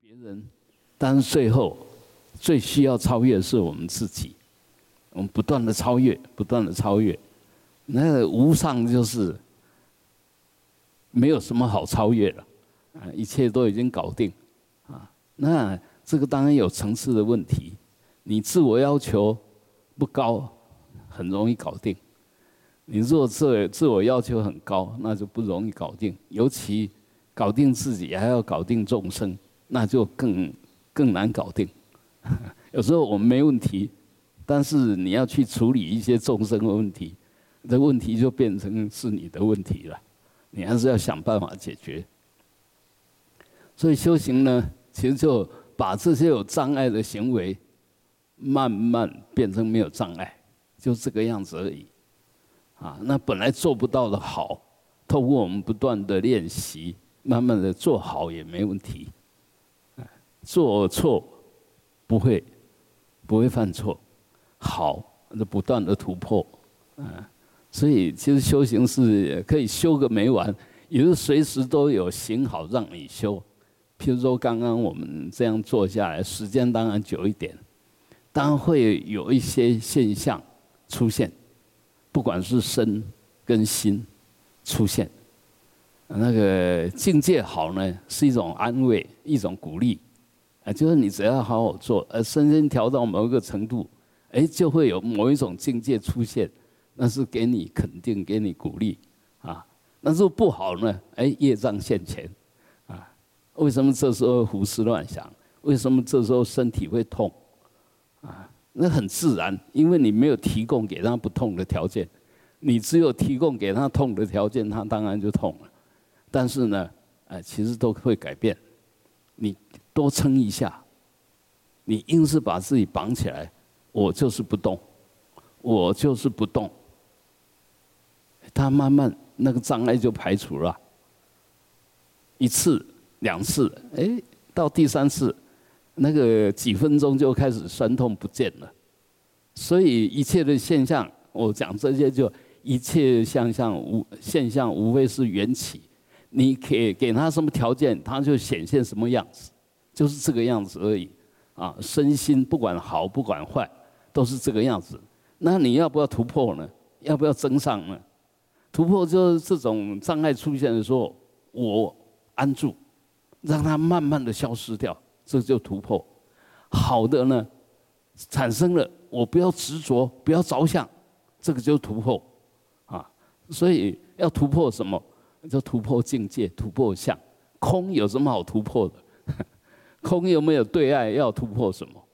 别人，但是最后最需要超越的是我们自己。我们不断的超越，不断的超越，那无上就是没有什么好超越了，啊，一切都已经搞定，啊，那这个当然有层次的问题。你自我要求不高，很容易搞定；你若自自我要求很高，那就不容易搞定。尤其搞定自己，还要搞定众生，那就更更难搞定。有时候我们没问题。但是你要去处理一些众生的问题，这问题就变成是你的问题了，你还是要想办法解决。所以修行呢，其实就把这些有障碍的行为，慢慢变成没有障碍，就这个样子而已。啊，那本来做不到的好，透过我们不断的练习，慢慢的做好也没问题。做错不会，不会犯错。好，那不断的突破，嗯，所以其实修行是可以修个没完，也是随时都有行好让你修。譬如说刚刚我们这样坐下来，时间当然久一点，当然会有一些现象出现，不管是身跟心出现，那个境界好呢，是一种安慰，一种鼓励，啊，就是你只要好好做，呃，身心调到某一个程度。哎，就会有某一种境界出现，那是给你肯定，给你鼓励，啊，那如果不好呢？哎，业障现前，啊，为什么这时候胡思乱想？为什么这时候身体会痛？啊，那很自然，因为你没有提供给他不痛的条件，你只有提供给他痛的条件，他当然就痛了。但是呢，哎，其实都会改变，你多撑一下，你硬是把自己绑起来。我就是不动，我就是不动。他慢慢那个障碍就排除了，一次、两次，哎，到第三次，那个几分钟就开始酸痛不见了。所以一切的现象，我讲这些就一切现象无现象，无非是缘起。你给给他什么条件，他就显现什么样子，就是这个样子而已。啊，身心不管好不管坏。都是这个样子，那你要不要突破呢？要不要增上呢？突破就是这种障碍出现的时候，我安住，让它慢慢的消失掉，这就突破。好的呢，产生了，我不要执着，不要着相，这个就突破啊。所以要突破什么？就突破境界，突破相。空有什么好突破的？空有没有对爱？要突破什么？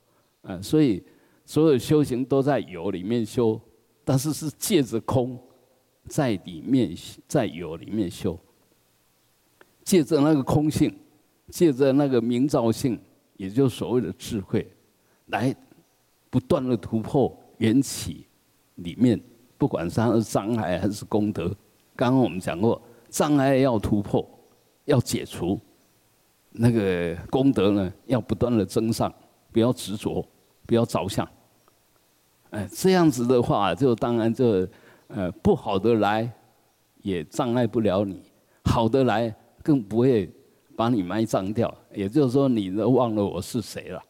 啊，所以。所有修行都在有里面修，但是是借着空，在里面在有里面修，借着那个空性，借着那个明照性，也就是所谓的智慧，来不断的突破缘起里面，不管它是障碍还是功德。刚刚我们讲过，障碍要突破，要解除，那个功德呢，要不断的增上，不要执着，不要着相。哎，这样子的话，就当然就，呃，不好的来，也障碍不了你；好的来，更不会把你埋葬掉。也就是说，你都忘了我是谁了，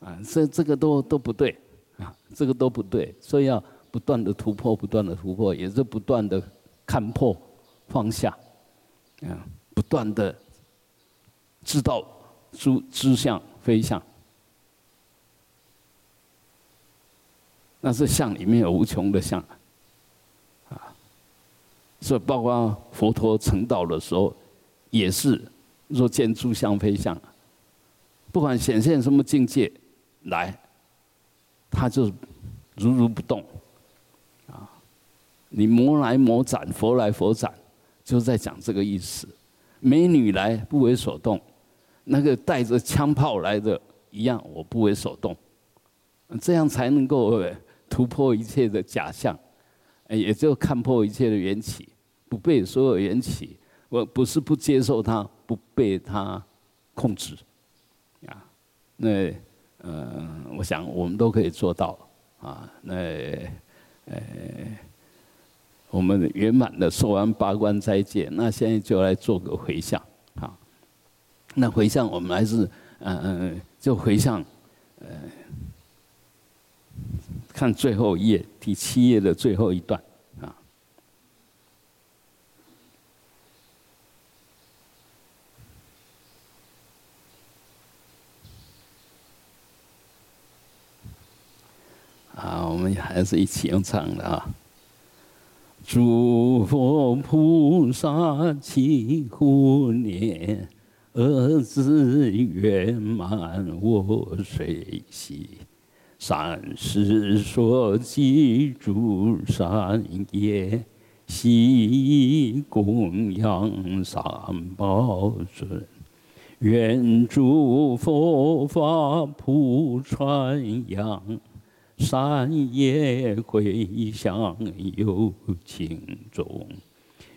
啊，这这个都都不对，啊，这个都不对。所以要不断的突破，不断的突破，也是不断的看破放下，啊，不断的知道诸知相非相。那是相里面有无穷的相，啊，所以包括佛陀成道的时候，也是若见诸相非相，不管显现什么境界来，他就如如不动，啊，你魔来魔斩，佛来佛斩，就在讲这个意思。美女来不为所动，那个带着枪炮来的一样，我不为所动，这样才能够。突破一切的假象，也就看破一切的缘起，不被所有缘起。我不是不接受它，不被它控制，啊，那呃，我想我们都可以做到啊。那呃，我们圆满的说完八关斋戒，那现在就来做个回向啊。那回向我们还是嗯嗯，就回向，呃，看最后一页，第七页的最后一段啊。啊，我们还是一起用唱的啊！诸佛菩萨齐护念，儿子圆满我随喜，善事所记诸善业，悉供养三宝尊，愿诸佛法普传扬。善业回向有情众，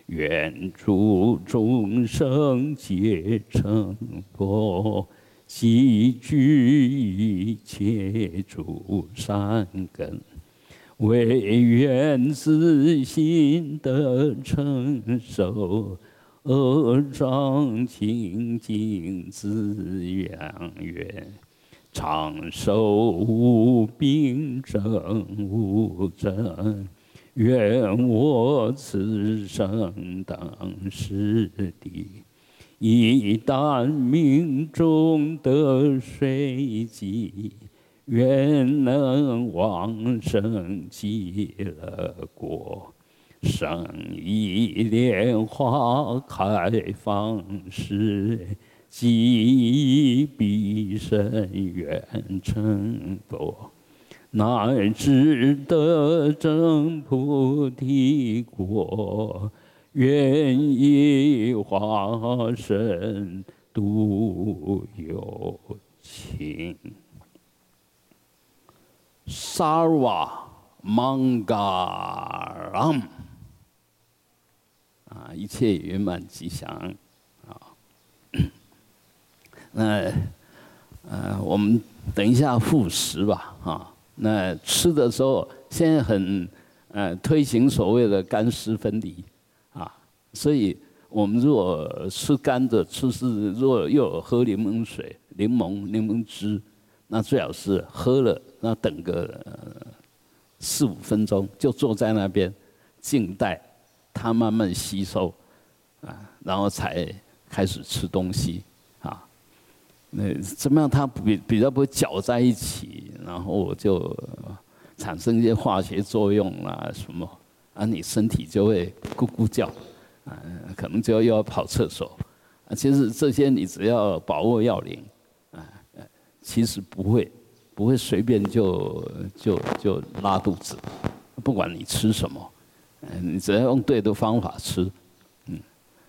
愿诸众生皆成佛，积聚一切诸善根，唯愿自心得成熟，恶障清净自养愿。长寿无病症无症，愿我此生当是地，一旦命中得水机，愿能往生极乐国，生一莲花开放时。即必生愿成佛，乃至得证菩提果，愿以化身度有情。Sarva Mangalam，啊，一切圆满吉祥。那，呃，我们等一下复食吧，啊。那吃的时候，现在很，呃，推行所谓的干湿分离，啊，所以我们如果吃干的，吃是若又喝柠檬水、柠檬柠檬汁，那最好是喝了，那等个四五分钟，就坐在那边静待它慢慢吸收，啊，然后才开始吃东西。那怎么样？它比比较不会搅在一起，然后就产生一些化学作用啦什么，啊，你身体就会咕咕叫，啊，可能就要又要跑厕所，啊，其实这些你只要把握要领，啊，其实不会，不会随便就就就拉肚子，不管你吃什么，嗯，你只要用对的方法吃，嗯，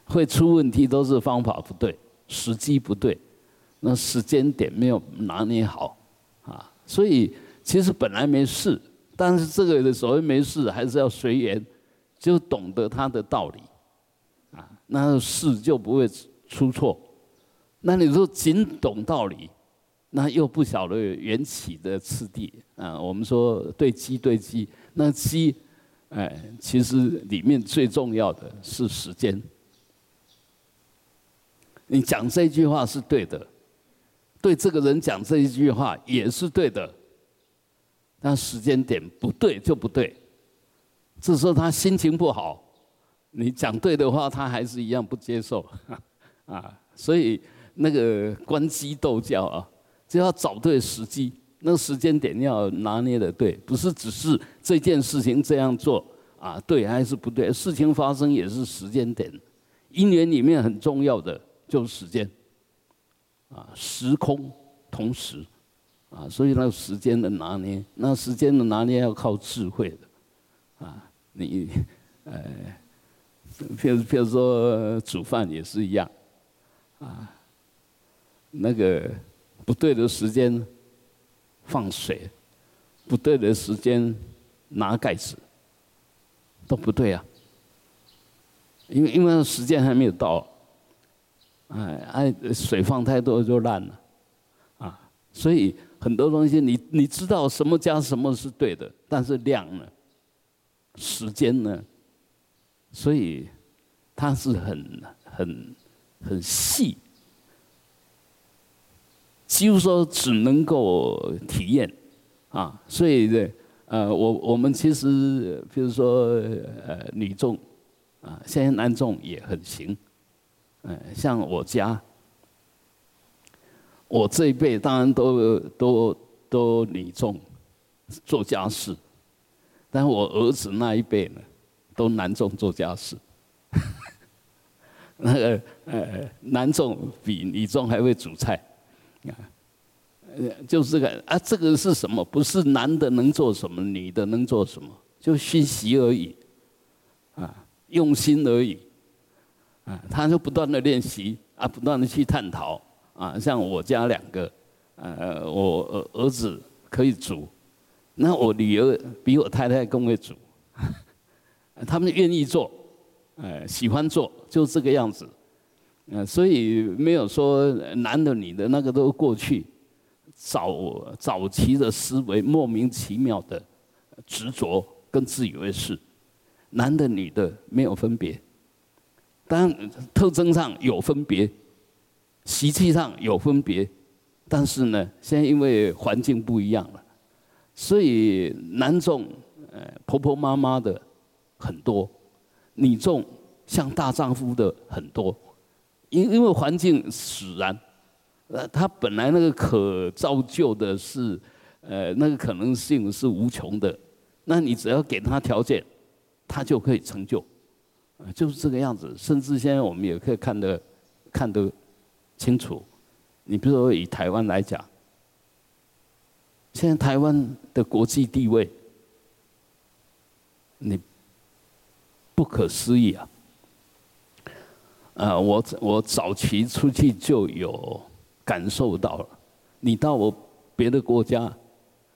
会出问题都是方法不对，时机不对。那时间点没有拿捏好，啊，所以其实本来没事，但是这个的所谓没事，还是要随缘，就懂得它的道理，啊，那事就不会出错。那你说仅懂道理，那又不晓得缘起的次第啊。我们说对机对机，那机，哎，其实里面最重要的是时间。你讲这句话是对的。对这个人讲这一句话也是对的，但时间点不对就不对。这时候他心情不好，你讲对的话，他还是一样不接受，啊，所以那个关机斗教啊，就要找对时机，那时间点要拿捏的对，不是只是这件事情这样做啊，对还是不对？事情发生也是时间点，姻缘里面很重要的就是时间。啊，时空同时，啊，所以那个时间的拿捏，那时间的拿捏要靠智慧的，啊，你，呃，譬如譬如说煮饭也是一样，啊，那个不对的时间放水，不对的时间拿盖子，都不对啊，因为因为时间还没有到。哎哎，水放太多就烂了，啊，所以很多东西你你知道什么加什么是对的，但是量呢，时间呢，所以它是很很很细，几乎说只能够体验，啊，所以呢，呃，我我们其实比如说呃女众，啊，现在男众也很行，嗯，像我家，我这一辈当然都都都女众做家事，但我儿子那一辈呢，都男众做家事，那个呃男众比女众还会煮菜。啊，就是这个啊，这个是什么？不是男的能做什么，女的能做什么，就学习而已，啊，用心而已，啊，他就不断的练习啊，不断的去探讨啊。像我家两个，呃，我儿子可以煮，那我女儿比我太太更会煮，他们愿意做，呃，喜欢做，就这个样子。嗯，所以没有说男的女的，那个都过去。早早期的思维莫名其妙的执着跟自以为是，男的女的没有分别，当然特征上有分别，习气上有分别，但是呢，现在因为环境不一样了，所以男众呃婆婆妈妈的很多，女众像大丈夫的很多。因因为环境使然，呃，他本来那个可造就的是，呃，那个可能性是无穷的，那你只要给他条件，他就可以成就，就是这个样子。甚至现在我们也可以看得看得清楚。你比如说以台湾来讲，现在台湾的国际地位，你不可思议啊。啊，我我早期出去就有感受到了。你到我别的国家，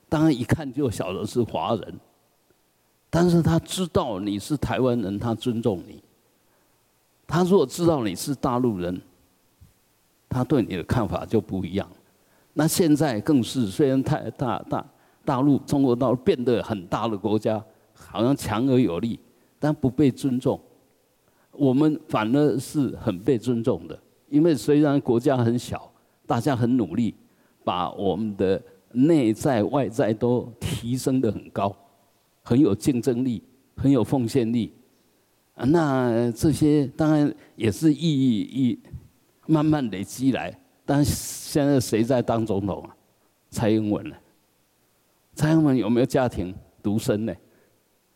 当然一看就晓得是华人，但是他知道你是台湾人，他尊重你。他如果知道你是大陆人，他对你的看法就不一样。那现在更是，虽然太大大大陆中国大陆变得很大的国家，好像强而有力，但不被尊重。我们反而是很被尊重的，因为虽然国家很小，大家很努力，把我们的内在外在都提升的很高，很有竞争力，很有奉献力。啊，那这些当然也是意义一慢慢累积来。但现在谁在当总统啊？蔡英文呢？蔡英文有没有家庭独生呢？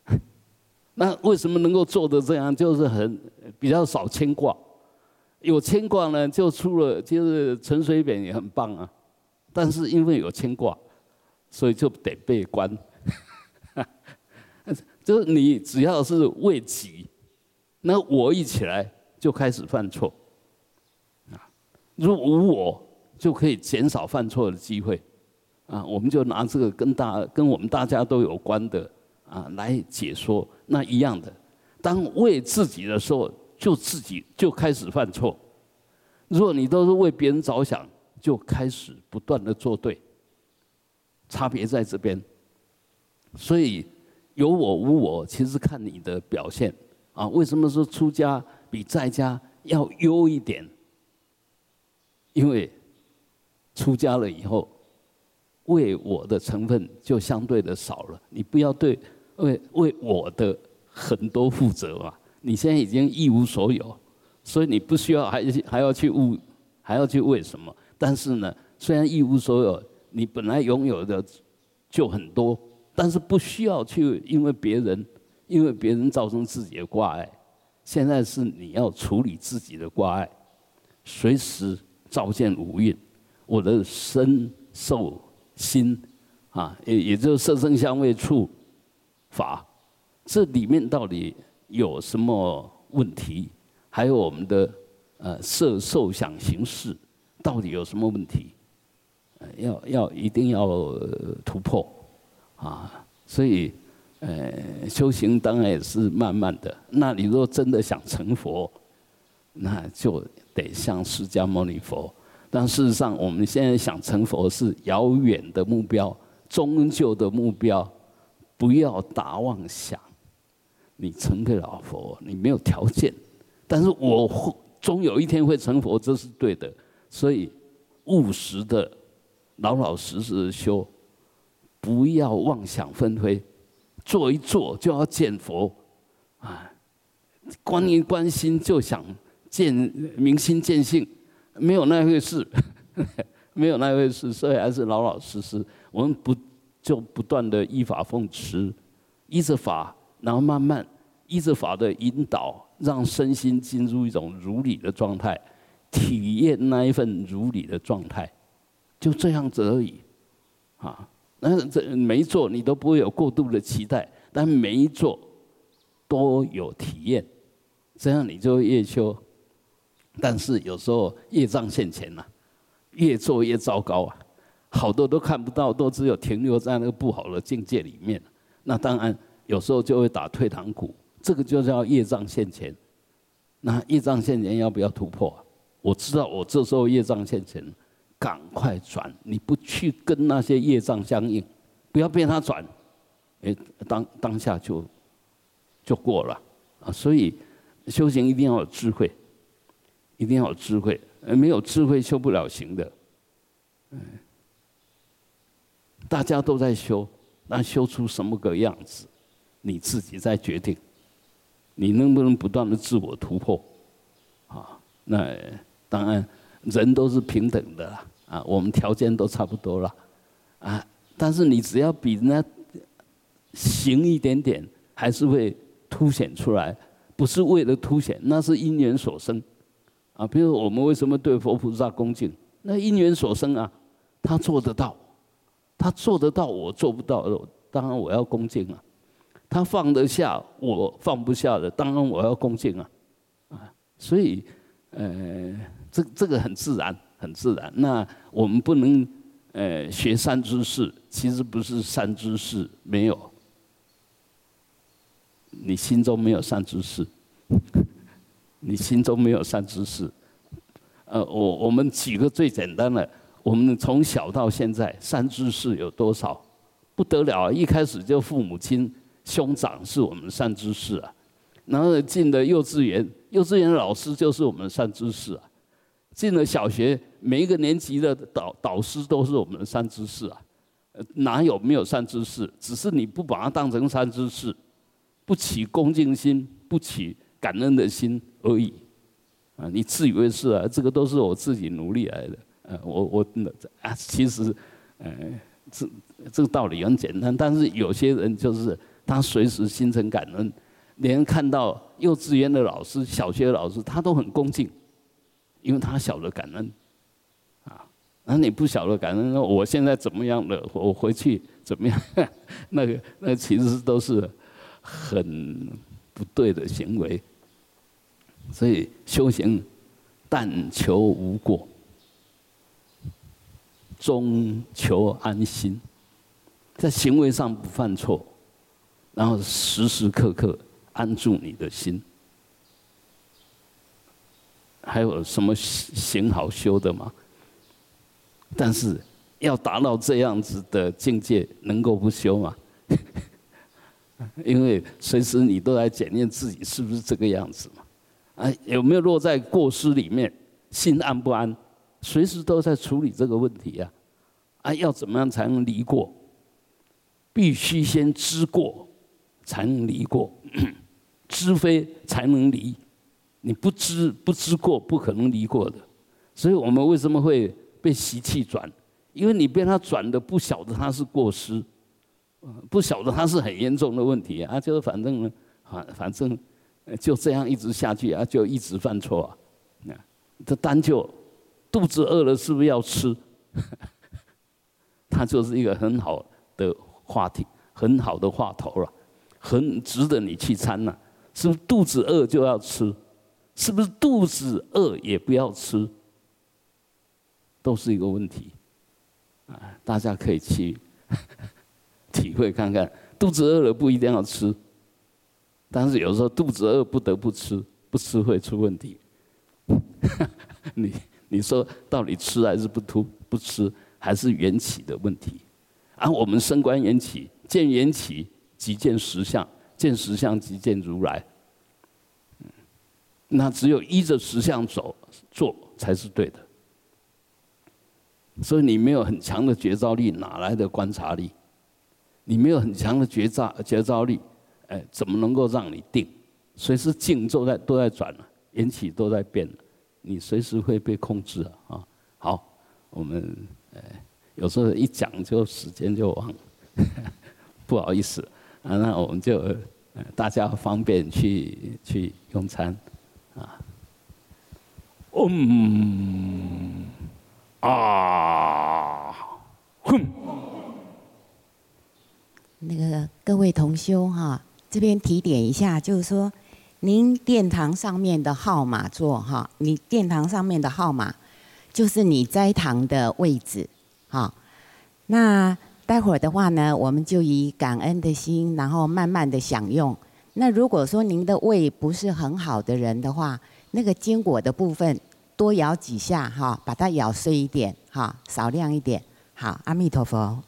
那为什么能够做的这样？就是很比较少牵挂，有牵挂呢，就出了就是陈水扁也很棒啊，但是因为有牵挂，所以就得被关。就是你只要是为己，那我一起来就开始犯错，啊，如果无我就可以减少犯错的机会，啊，我们就拿这个跟大跟我们大家都有关的。啊，来解说那一样的，当为自己的时候，就自己就开始犯错；如果你都是为别人着想，就开始不断的做对。差别在这边，所以有我无我，其实看你的表现啊。为什么说出家比在家要优一点？因为出家了以后，为我的成分就相对的少了。你不要对。为为我的很多负责嘛，你现在已经一无所有，所以你不需要还还要去悟，还要去为什么？但是呢，虽然一无所有，你本来拥有的就很多，但是不需要去因为别人，因为别人造成自己的挂碍。现在是你要处理自己的挂碍，随时照见五蕴，我的身受心啊，也也就是色声香味触。法，这里面到底有什么问题？还有我们的呃色受想行识，到底有什么问题？要要一定要突破啊！所以呃修行当然也是慢慢的。那你若真的想成佛，那就得像释迦牟尼佛。但事实上，我们现在想成佛是遥远的目标，终究的目标。不要大妄想，你成个老佛，你没有条件，但是我会终有一天会成佛，这是对的。所以务实的老老实实的修，不要妄想纷飞，做一做就要见佛，啊，观一观心就想见明心见性，没有那回事，没有那回事，所以还是老老实实。我们不就不断的依法奉持，依着法，然后慢慢依着法的引导，让身心进入一种如理的状态，体验那一份如理的状态，就这样子而已，啊，那这每一做你都不会有过度的期待，但每一做都有体验，这样你就会越修，但是有时候业障现前呐，越做越糟糕啊。好多都看不到，都只有停留在那个不好的境界里面。那当然有时候就会打退堂鼓，这个就叫业障现前。那业障现前要不要突破？我知道我这时候业障现前，赶快转，你不去跟那些业障相应，不要被他转，哎，当当下就就过了啊。所以修行一定要有智慧，一定要有智慧，没有智慧修不了行的，大家都在修，那修出什么个样子，你自己在决定。你能不能不断的自我突破？啊，那当然，人都是平等的啦，啊，我们条件都差不多了，啊，但是你只要比人家行一点点，还是会凸显出来，不是为了凸显，那是因缘所生，啊，比如我们为什么对佛菩萨恭敬？那因缘所生啊，他做得到。他做得到，我做不到，当然我要恭敬啊。他放得下，我放不下的，当然我要恭敬啊。啊，所以，呃，这这个很自然，很自然。那我们不能，呃，学善知识，其实不是善知识没有，你心中没有善知识，你心中没有善知识。呃，我我们举个最简单的。我们从小到现在，善知识有多少？不得了啊！一开始就父母亲、兄长是我们的善知识啊。然后进了幼稚园，幼稚园老师就是我们的善知识啊。进了小学，每一个年级的导导师都是我们的善知识啊。哪有没有善知识？只是你不把它当成善知识，不起恭敬心，不起感恩的心而已。啊，你自以为是啊？这个都是我自己努力来的。呃，我我啊，其实，呃，这这个道理很简单，但是有些人就是他随时心存感恩，连看到幼稚园的老师、小学的老师，他都很恭敬，因为他晓得感恩，啊，那你不晓得感恩，那我现在怎么样了？我回去怎么样？那个那其实都是很不对的行为，所以修行但求无过。终求安心，在行为上不犯错，然后时时刻刻安住你的心。还有什么行好修的吗？但是要达到这样子的境界，能够不修吗？因为随时你都在检验自己是不是这个样子嘛？啊，有没有落在过失里面？心安不安？随时都在处理这个问题呀，啊，要怎么样才能离过？必须先知过，才能离过；知非才能离。你不知不知过，不可能离过的。所以我们为什么会被习气转？因为你被他转的不晓得他是过失，不晓得他是很严重的问题啊，就是反正呢，啊，反正就这样一直下去啊，就一直犯错啊，那这单就。肚子饿了是不是要吃？它就是一个很好的话题，很好的话头了，很值得你去参呐。是不是肚子饿就要吃？是不是肚子饿也不要吃？都是一个问题啊！大家可以去 体会看看，肚子饿了不一定要吃，但是有时候肚子饿不得不吃，不吃会出问题。你。你说到底吃还是不突不吃，还是缘起的问题？啊，我们升观缘起，见缘起即见实相，见实相即见如来。那只有依着实相走做才是对的。所以你没有很强的觉照力，哪来的观察力？你没有很强的觉照觉照力，哎，怎么能够让你定？随时静都在都在转了，缘起都在变了，你随时会被控制啊！啊，好，我们呃有时候一讲就时间就忘了，不好意思啊，那我们就大家方便去去用餐啊。嗯啊，哼。那个各位同修哈，这边提点一下，就是说，您殿堂上面的号码座哈，你殿堂上面的号码，就是你斋堂的位置，哈。那待会儿的话呢，我们就以感恩的心，然后慢慢的享用。那如果说您的胃不是很好的人的话，那个坚果的部分多咬几下哈，把它咬碎一点哈，少量一点。好，阿弥陀佛。